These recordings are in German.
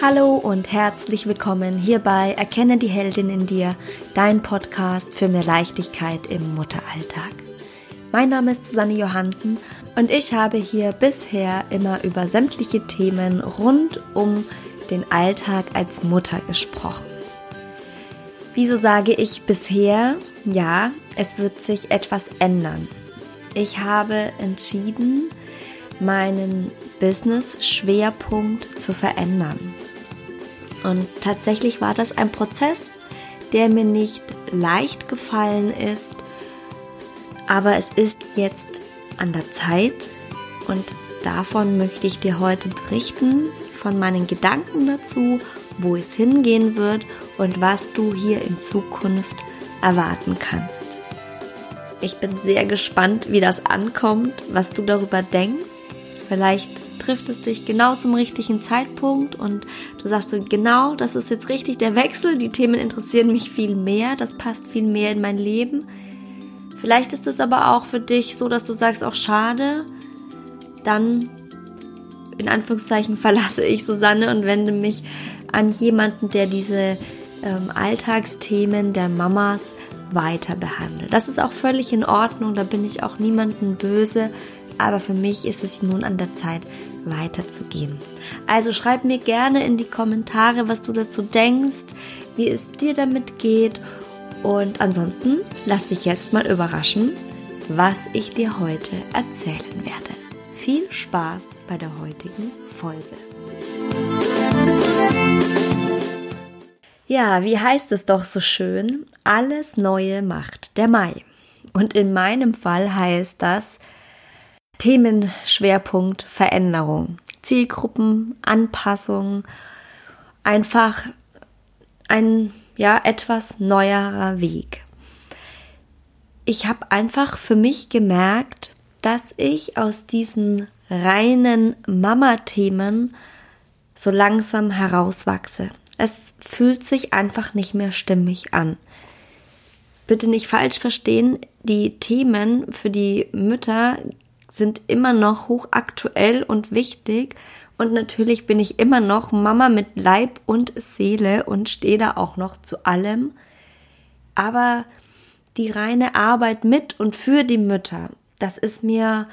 Hallo und herzlich willkommen hier bei Erkenne die Heldin in dir, dein Podcast für mehr Leichtigkeit im Mutteralltag. Mein Name ist Susanne Johansen und ich habe hier bisher immer über sämtliche Themen rund um den Alltag als Mutter gesprochen. Wieso sage ich bisher? Ja, es wird sich etwas ändern. Ich habe entschieden, meinen Business-Schwerpunkt zu verändern. Und tatsächlich war das ein Prozess, der mir nicht leicht gefallen ist, aber es ist jetzt an der Zeit und davon möchte ich dir heute berichten, von meinen Gedanken dazu, wo es hingehen wird und was du hier in Zukunft erwarten kannst. Ich bin sehr gespannt, wie das ankommt, was du darüber denkst. Vielleicht trifft es dich genau zum richtigen Zeitpunkt und du sagst so, genau, das ist jetzt richtig der Wechsel, die Themen interessieren mich viel mehr, das passt viel mehr in mein Leben. Vielleicht ist es aber auch für dich so, dass du sagst, auch schade, dann in Anführungszeichen verlasse ich Susanne und wende mich an jemanden, der diese ähm, Alltagsthemen der Mamas weiter behandelt. Das ist auch völlig in Ordnung, da bin ich auch niemanden böse, aber für mich ist es nun an der Zeit, weiterzugehen. Also schreib mir gerne in die Kommentare, was du dazu denkst, wie es dir damit geht und ansonsten lass dich jetzt mal überraschen, was ich dir heute erzählen werde. Viel Spaß bei der heutigen Folge. Ja, wie heißt es doch so schön? Alles Neue macht der Mai. Und in meinem Fall heißt das, Themenschwerpunkt Veränderung, Zielgruppen, Anpassung, einfach ein ja etwas neuerer Weg. Ich habe einfach für mich gemerkt, dass ich aus diesen reinen Mama-Themen so langsam herauswachse. Es fühlt sich einfach nicht mehr stimmig an. Bitte nicht falsch verstehen, die Themen für die Mütter sind immer noch hochaktuell und wichtig. Und natürlich bin ich immer noch Mama mit Leib und Seele und stehe da auch noch zu allem. Aber die reine Arbeit mit und für die Mütter, das ist mir,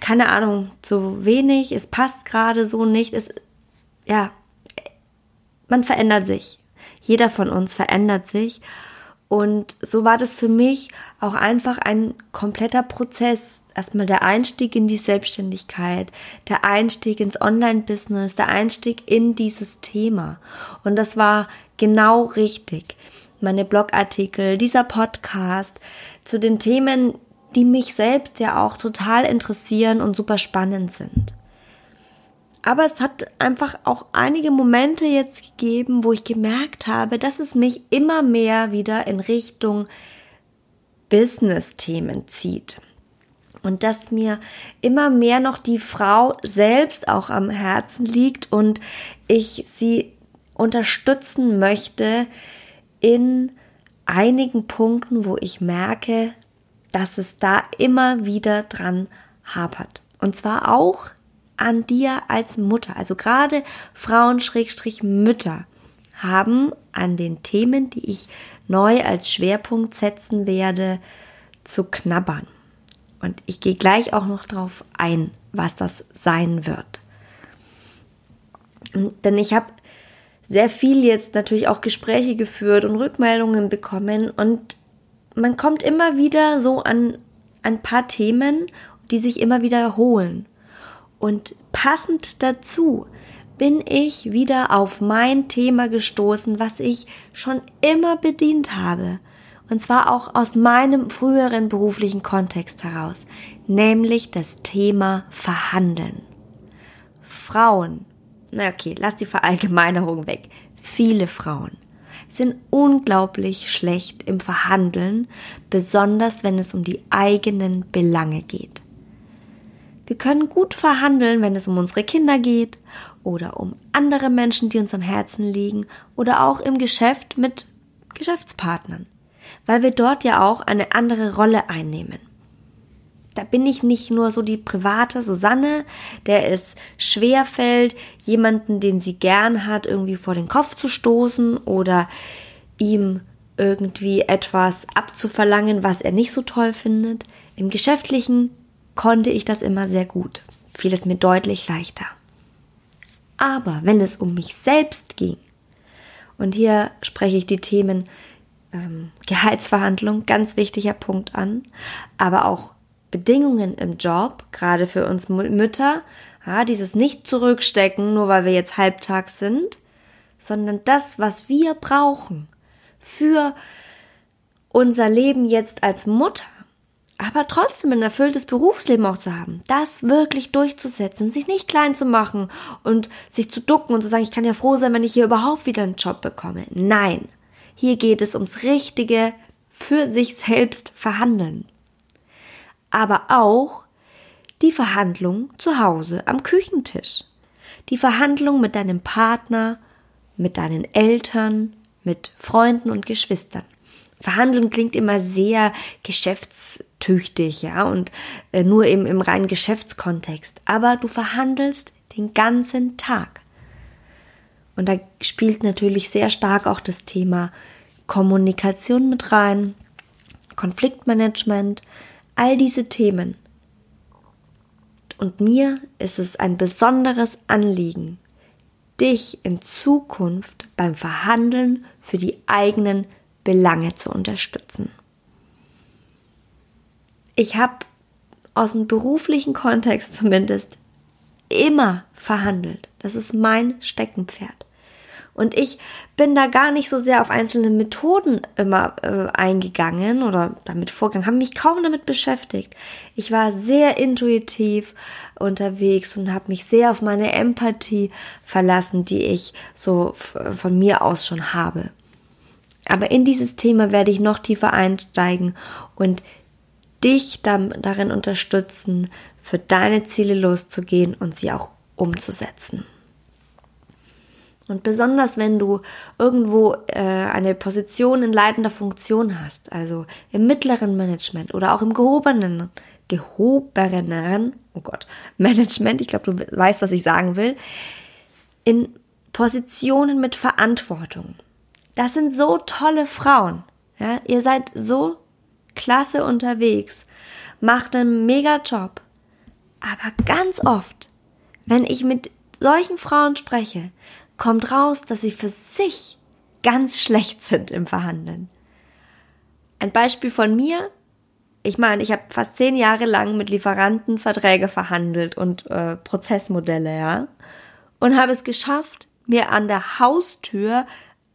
keine Ahnung, zu wenig. Es passt gerade so nicht. Es, ja, man verändert sich. Jeder von uns verändert sich. Und so war das für mich auch einfach ein kompletter Prozess erstmal der Einstieg in die Selbstständigkeit, der Einstieg ins Online-Business, der Einstieg in dieses Thema. Und das war genau richtig. Meine Blogartikel, dieser Podcast zu den Themen, die mich selbst ja auch total interessieren und super spannend sind. Aber es hat einfach auch einige Momente jetzt gegeben, wo ich gemerkt habe, dass es mich immer mehr wieder in Richtung Business-Themen zieht und dass mir immer mehr noch die Frau selbst auch am Herzen liegt und ich sie unterstützen möchte in einigen Punkten, wo ich merke, dass es da immer wieder dran hapert. Und zwar auch an dir als Mutter. Also gerade Frauen Schrägstrich Mütter haben an den Themen, die ich neu als Schwerpunkt setzen werde, zu knabbern. Und ich gehe gleich auch noch drauf ein, was das sein wird. Denn ich habe sehr viel jetzt natürlich auch Gespräche geführt und Rückmeldungen bekommen und man kommt immer wieder so an ein paar Themen, die sich immer wiederholen. Und passend dazu bin ich wieder auf mein Thema gestoßen, was ich schon immer bedient habe und zwar auch aus meinem früheren beruflichen Kontext heraus, nämlich das Thema Verhandeln. Frauen, na okay, lass die Verallgemeinerung weg. Viele Frauen sind unglaublich schlecht im Verhandeln, besonders wenn es um die eigenen Belange geht. Wir können gut verhandeln, wenn es um unsere Kinder geht oder um andere Menschen, die uns am Herzen liegen oder auch im Geschäft mit Geschäftspartnern weil wir dort ja auch eine andere Rolle einnehmen. da bin ich nicht nur so die private Susanne, der es schwer fällt, jemanden, den sie gern hat, irgendwie vor den Kopf zu stoßen oder ihm irgendwie etwas abzuverlangen, was er nicht so toll findet. Im Geschäftlichen konnte ich das immer sehr gut, fiel es mir deutlich leichter. Aber wenn es um mich selbst ging, und hier spreche ich die Themen ähm, Gehaltsverhandlung, ganz wichtiger Punkt an, aber auch Bedingungen im Job, gerade für uns Mütter, ja, dieses nicht zurückstecken, nur weil wir jetzt halbtags sind, sondern das, was wir brauchen für unser Leben jetzt als Mutter, aber trotzdem ein erfülltes Berufsleben auch zu haben, das wirklich durchzusetzen und sich nicht klein zu machen und sich zu ducken und zu sagen, ich kann ja froh sein, wenn ich hier überhaupt wieder einen Job bekomme. Nein, hier geht es ums richtige für sich selbst verhandeln aber auch die Verhandlung zu Hause am Küchentisch. Die Verhandlung mit deinem Partner, mit deinen Eltern, mit Freunden und Geschwistern. Verhandeln klingt immer sehr geschäftstüchtig, ja, und äh, nur im, im reinen Geschäftskontext. Aber du verhandelst den ganzen Tag. Und da spielt natürlich sehr stark auch das Thema Kommunikation mit rein, Konfliktmanagement, all diese Themen. Und mir ist es ein besonderes Anliegen, dich in Zukunft beim Verhandeln für die eigenen Belange zu unterstützen. Ich habe aus dem beruflichen Kontext zumindest immer verhandelt. Das ist mein Steckenpferd. Und ich bin da gar nicht so sehr auf einzelne Methoden immer äh, eingegangen oder damit vorgegangen, habe mich kaum damit beschäftigt. Ich war sehr intuitiv unterwegs und habe mich sehr auf meine Empathie verlassen, die ich so von mir aus schon habe. Aber in dieses Thema werde ich noch tiefer einsteigen und dich darin unterstützen, für deine Ziele loszugehen und sie auch umzusetzen. Und besonders wenn du irgendwo äh, eine Position in leitender Funktion hast, also im mittleren Management oder auch im gehobenen, gehobeneren, oh Gott, Management, ich glaube, du weißt, was ich sagen will, in Positionen mit Verantwortung. Das sind so tolle Frauen. Ja, ihr seid so klasse unterwegs, macht einen mega Job. Aber ganz oft, wenn ich mit solchen Frauen spreche, kommt raus, dass sie für sich ganz schlecht sind im Verhandeln. Ein Beispiel von mir. Ich meine, ich habe fast zehn Jahre lang mit Lieferanten Verträge verhandelt und äh, Prozessmodelle, ja. Und habe es geschafft, mir an der Haustür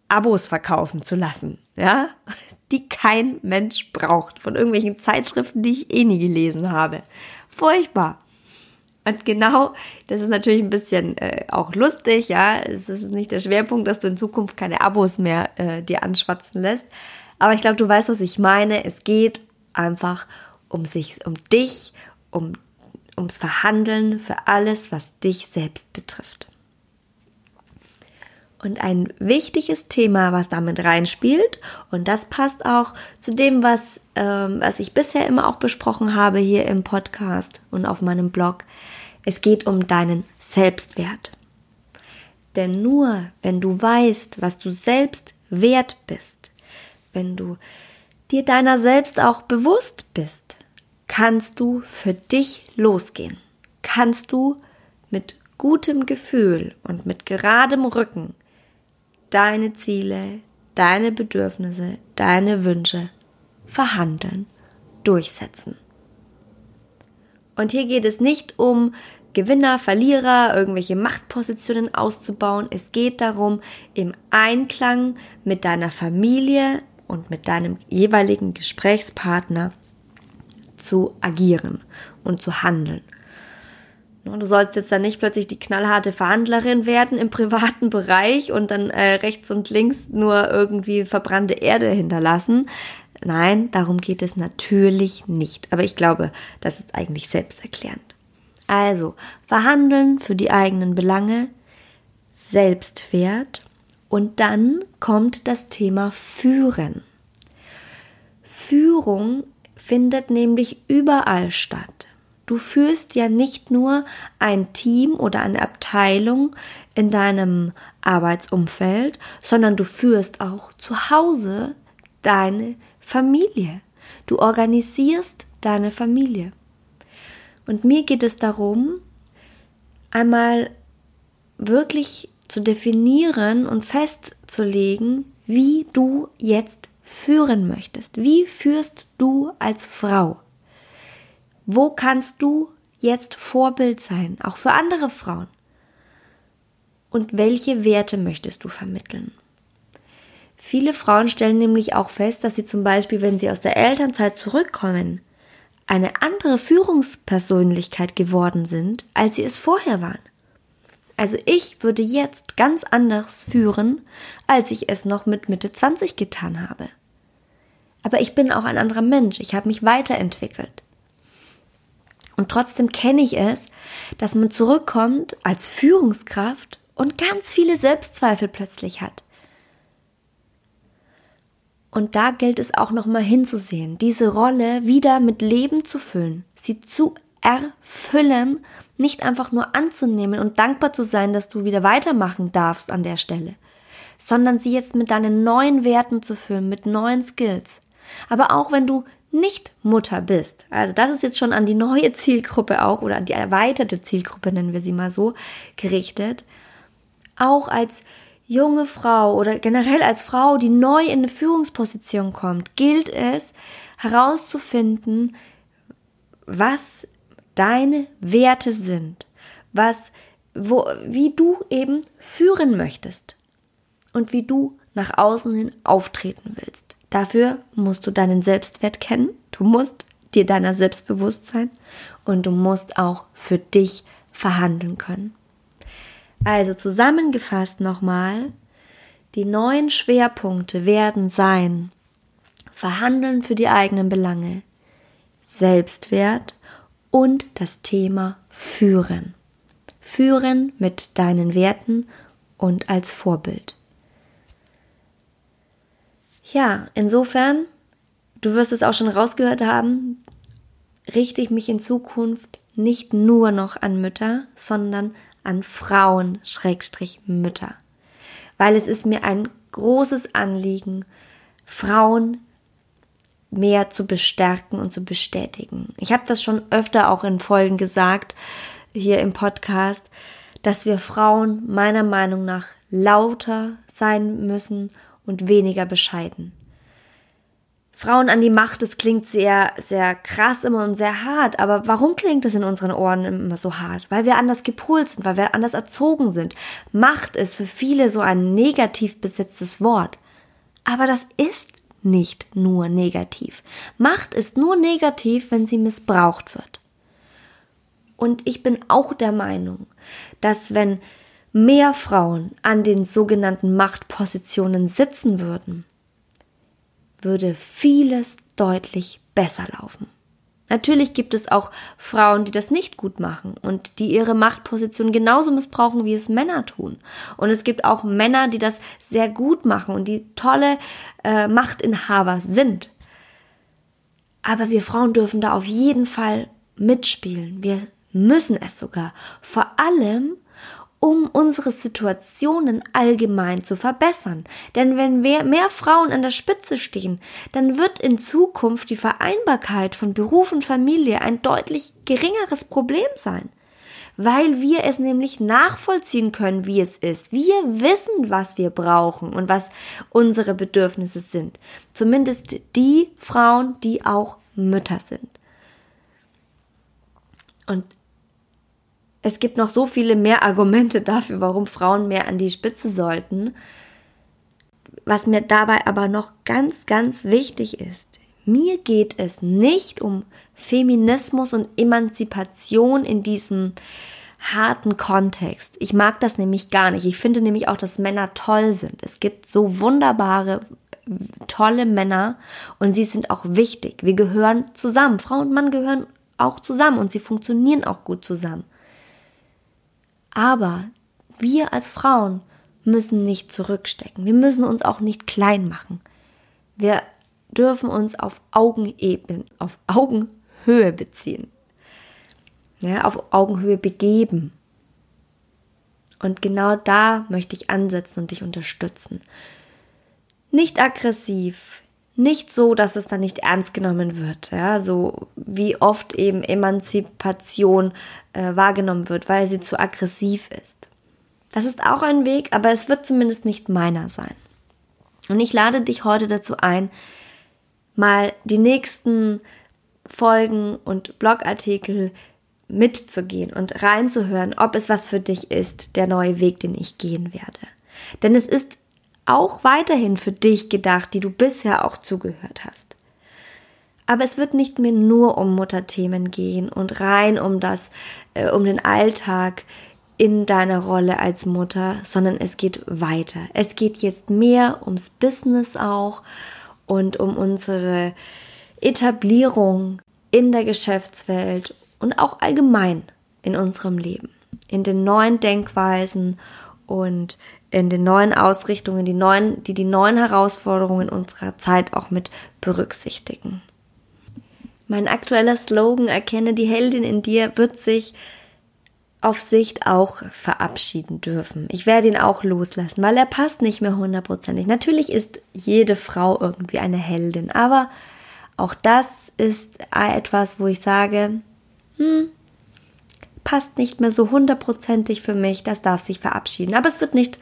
Abos verkaufen zu lassen, ja, die kein Mensch braucht, von irgendwelchen Zeitschriften, die ich eh nie gelesen habe. Furchtbar. Und genau, das ist natürlich ein bisschen äh, auch lustig, ja. Es ist nicht der Schwerpunkt, dass du in Zukunft keine Abos mehr äh, dir anschwatzen lässt. Aber ich glaube, du weißt, was ich meine. Es geht einfach um sich, um dich, um ums Verhandeln für alles, was dich selbst betrifft. Und ein wichtiges Thema, was damit reinspielt, und das passt auch zu dem, was, ähm, was ich bisher immer auch besprochen habe hier im Podcast und auf meinem Blog. Es geht um deinen Selbstwert. Denn nur wenn du weißt, was du selbst wert bist, wenn du dir deiner selbst auch bewusst bist, kannst du für dich losgehen. Kannst du mit gutem Gefühl und mit geradem Rücken deine Ziele, deine Bedürfnisse, deine Wünsche verhandeln, durchsetzen. Und hier geht es nicht um Gewinner, Verlierer, irgendwelche Machtpositionen auszubauen. Es geht darum, im Einklang mit deiner Familie und mit deinem jeweiligen Gesprächspartner zu agieren und zu handeln. Du sollst jetzt dann nicht plötzlich die knallharte Verhandlerin werden im privaten Bereich und dann äh, rechts und links nur irgendwie verbrannte Erde hinterlassen. Nein, darum geht es natürlich nicht. Aber ich glaube, das ist eigentlich selbsterklärend. Also, verhandeln für die eigenen Belange, Selbstwert und dann kommt das Thema Führen. Führung findet nämlich überall statt. Du führst ja nicht nur ein Team oder eine Abteilung in deinem Arbeitsumfeld, sondern du führst auch zu Hause deine Familie. Du organisierst deine Familie. Und mir geht es darum, einmal wirklich zu definieren und festzulegen, wie du jetzt führen möchtest. Wie führst du als Frau? Wo kannst du jetzt Vorbild sein, auch für andere Frauen? Und welche Werte möchtest du vermitteln? Viele Frauen stellen nämlich auch fest, dass sie zum Beispiel, wenn sie aus der Elternzeit zurückkommen, eine andere Führungspersönlichkeit geworden sind, als sie es vorher waren. Also ich würde jetzt ganz anders führen, als ich es noch mit Mitte 20 getan habe. Aber ich bin auch ein anderer Mensch, ich habe mich weiterentwickelt. Und trotzdem kenne ich es, dass man zurückkommt als Führungskraft und ganz viele Selbstzweifel plötzlich hat. Und da gilt es auch nochmal hinzusehen, diese Rolle wieder mit Leben zu füllen, sie zu erfüllen, nicht einfach nur anzunehmen und dankbar zu sein, dass du wieder weitermachen darfst an der Stelle, sondern sie jetzt mit deinen neuen Werten zu füllen, mit neuen Skills. Aber auch wenn du nicht Mutter bist, also das ist jetzt schon an die neue Zielgruppe auch oder an die erweiterte Zielgruppe, nennen wir sie mal so, gerichtet, auch als junge Frau oder generell als Frau, die neu in eine Führungsposition kommt, gilt es herauszufinden, was deine Werte sind, was, wo, wie du eben führen möchtest und wie du nach außen hin auftreten willst. Dafür musst du deinen Selbstwert kennen, du musst dir deiner selbst bewusst sein und du musst auch für dich verhandeln können. Also zusammengefasst nochmal, die neuen Schwerpunkte werden sein Verhandeln für die eigenen Belange, Selbstwert und das Thema Führen. Führen mit deinen Werten und als Vorbild. Ja, insofern, du wirst es auch schon rausgehört haben, richte ich mich in Zukunft nicht nur noch an Mütter, sondern an Frauen, Schrägstrich Mütter. Weil es ist mir ein großes Anliegen, Frauen mehr zu bestärken und zu bestätigen. Ich habe das schon öfter auch in Folgen gesagt, hier im Podcast, dass wir Frauen meiner Meinung nach lauter sein müssen und weniger bescheiden. Frauen an die Macht, das klingt sehr, sehr krass immer und sehr hart. Aber warum klingt es in unseren Ohren immer so hart? Weil wir anders gepolt sind, weil wir anders erzogen sind. Macht ist für viele so ein negativ besetztes Wort. Aber das ist nicht nur negativ. Macht ist nur negativ, wenn sie missbraucht wird. Und ich bin auch der Meinung, dass wenn mehr Frauen an den sogenannten Machtpositionen sitzen würden, würde vieles deutlich besser laufen. Natürlich gibt es auch Frauen, die das nicht gut machen und die ihre Machtposition genauso missbrauchen, wie es Männer tun. Und es gibt auch Männer, die das sehr gut machen und die tolle äh, Machtinhaber sind. Aber wir Frauen dürfen da auf jeden Fall mitspielen. Wir müssen es sogar. Vor allem, um unsere Situationen allgemein zu verbessern. Denn wenn mehr Frauen an der Spitze stehen, dann wird in Zukunft die Vereinbarkeit von Beruf und Familie ein deutlich geringeres Problem sein. Weil wir es nämlich nachvollziehen können, wie es ist. Wir wissen, was wir brauchen und was unsere Bedürfnisse sind. Zumindest die Frauen, die auch Mütter sind. Und es gibt noch so viele mehr Argumente dafür, warum Frauen mehr an die Spitze sollten. Was mir dabei aber noch ganz, ganz wichtig ist, mir geht es nicht um Feminismus und Emanzipation in diesem harten Kontext. Ich mag das nämlich gar nicht. Ich finde nämlich auch, dass Männer toll sind. Es gibt so wunderbare, tolle Männer und sie sind auch wichtig. Wir gehören zusammen. Frau und Mann gehören auch zusammen und sie funktionieren auch gut zusammen. Aber wir als Frauen müssen nicht zurückstecken. Wir müssen uns auch nicht klein machen. Wir dürfen uns auf Augenebene, auf Augenhöhe beziehen. Ja, auf Augenhöhe begeben. Und genau da möchte ich ansetzen und dich unterstützen. Nicht aggressiv, nicht so, dass es dann nicht ernst genommen wird, ja, so wie oft eben Emanzipation äh, wahrgenommen wird, weil sie zu aggressiv ist. Das ist auch ein Weg, aber es wird zumindest nicht meiner sein. Und ich lade dich heute dazu ein, mal die nächsten Folgen und Blogartikel mitzugehen und reinzuhören, ob es was für dich ist, der neue Weg, den ich gehen werde. Denn es ist auch weiterhin für dich gedacht, die du bisher auch zugehört hast. Aber es wird nicht mehr nur um Mutterthemen gehen und rein um das, äh, um den Alltag in deiner Rolle als Mutter, sondern es geht weiter. Es geht jetzt mehr ums Business auch und um unsere Etablierung in der Geschäftswelt und auch allgemein in unserem Leben, in den neuen Denkweisen und in den neuen Ausrichtungen, die neuen, die die neuen Herausforderungen unserer Zeit auch mit berücksichtigen. Mein aktueller Slogan Erkenne die Heldin in dir wird sich auf Sicht auch verabschieden dürfen. Ich werde ihn auch loslassen, weil er passt nicht mehr hundertprozentig. Natürlich ist jede Frau irgendwie eine Heldin, aber auch das ist etwas, wo ich sage, hm, passt nicht mehr so hundertprozentig für mich, das darf sich verabschieden. Aber es wird nicht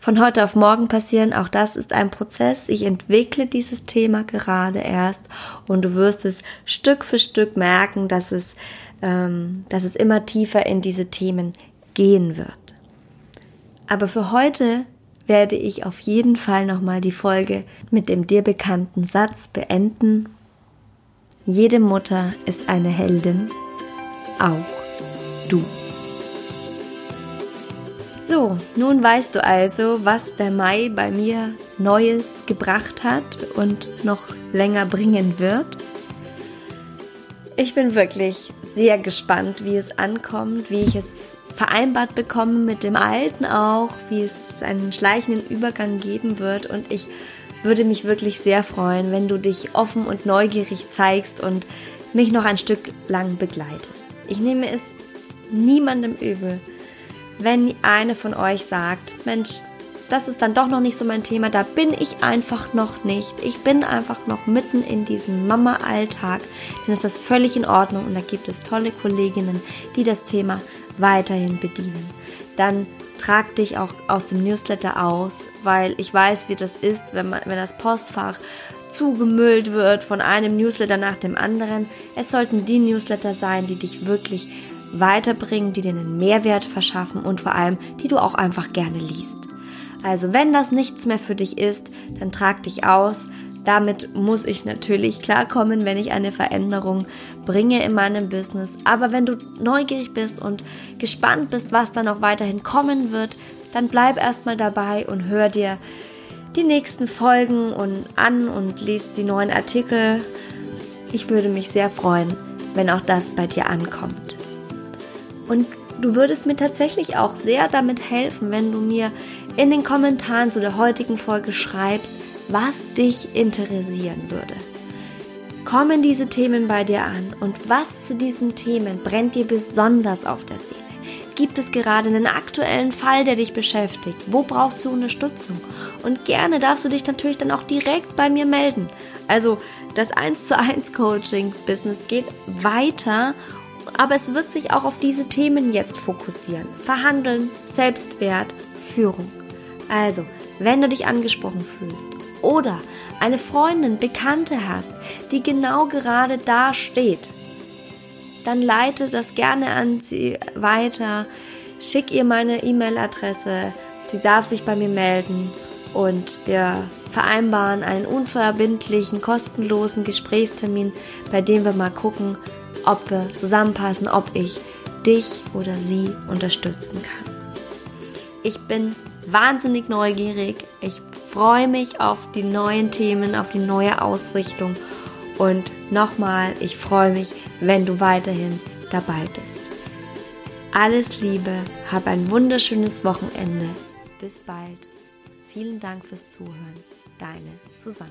von heute auf morgen passieren. Auch das ist ein Prozess. Ich entwickle dieses Thema gerade erst und du wirst es Stück für Stück merken, dass es, ähm, dass es immer tiefer in diese Themen gehen wird. Aber für heute werde ich auf jeden Fall nochmal die Folge mit dem dir bekannten Satz beenden. Jede Mutter ist eine Heldin, auch du. So, nun weißt du also, was der Mai bei mir Neues gebracht hat und noch länger bringen wird. Ich bin wirklich sehr gespannt, wie es ankommt, wie ich es vereinbart bekomme mit dem Alten auch, wie es einen schleichenden Übergang geben wird und ich würde mich wirklich sehr freuen, wenn du dich offen und neugierig zeigst und mich noch ein Stück lang begleitest. Ich nehme es niemandem übel, wenn eine von euch sagt, Mensch, das ist dann doch noch nicht so mein Thema, da bin ich einfach noch nicht. Ich bin einfach noch mitten in diesem Mama-Alltag, dann ist das völlig in Ordnung und da gibt es tolle Kolleginnen, die das Thema weiterhin bedienen. Dann trag dich auch aus dem Newsletter aus, weil ich weiß, wie das ist, wenn man, wenn das Postfach zugemüllt wird von einem Newsletter nach dem anderen. Es sollten die Newsletter sein, die dich wirklich weiterbringen, die dir einen Mehrwert verschaffen und vor allem, die du auch einfach gerne liest. Also wenn das nichts mehr für dich ist, dann trag dich aus. Damit muss ich natürlich klarkommen, wenn ich eine Veränderung bringe in meinem Business. Aber wenn du neugierig bist und gespannt bist, was da noch weiterhin kommen wird, dann bleib erstmal dabei und hör dir die nächsten Folgen und an und liest die neuen Artikel. Ich würde mich sehr freuen, wenn auch das bei dir ankommt. Und du würdest mir tatsächlich auch sehr damit helfen, wenn du mir in den Kommentaren zu der heutigen Folge schreibst, was dich interessieren würde. Kommen diese Themen bei dir an und was zu diesen Themen brennt dir besonders auf der Seele? Gibt es gerade einen aktuellen Fall, der dich beschäftigt? Wo brauchst du Unterstützung? Und gerne darfst du dich natürlich dann auch direkt bei mir melden. Also das 1 zu 1 Coaching Business geht weiter aber es wird sich auch auf diese Themen jetzt fokussieren. Verhandeln, Selbstwert, Führung. Also, wenn du dich angesprochen fühlst oder eine Freundin, Bekannte hast, die genau gerade da steht, dann leite das gerne an sie weiter, schick ihr meine E-Mail-Adresse, sie darf sich bei mir melden und wir vereinbaren einen unverbindlichen, kostenlosen Gesprächstermin, bei dem wir mal gucken, ob wir zusammenpassen, ob ich dich oder sie unterstützen kann. Ich bin wahnsinnig neugierig. Ich freue mich auf die neuen Themen, auf die neue Ausrichtung. Und nochmal, ich freue mich, wenn du weiterhin dabei bist. Alles Liebe, hab ein wunderschönes Wochenende. Bis bald. Vielen Dank fürs Zuhören. Deine Susanne.